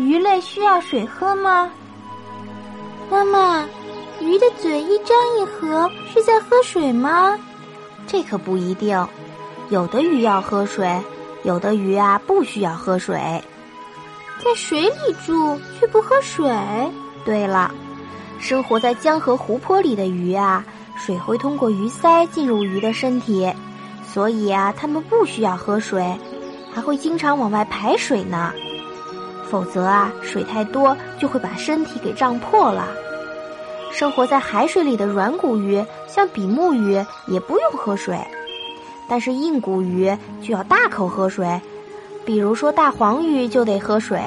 鱼类需要水喝吗？妈妈，鱼的嘴一张一合是在喝水吗？这可不一定，有的鱼要喝水，有的鱼啊不需要喝水。在水里住却不喝水。对了，生活在江河湖泊里的鱼啊，水会通过鱼鳃进入鱼的身体，所以啊，它们不需要喝水，还会经常往外排水呢。否则啊，水太多就会把身体给胀破了。生活在海水里的软骨鱼，像比目鱼，也不用喝水，但是硬骨鱼就要大口喝水，比如说大黄鱼就得喝水。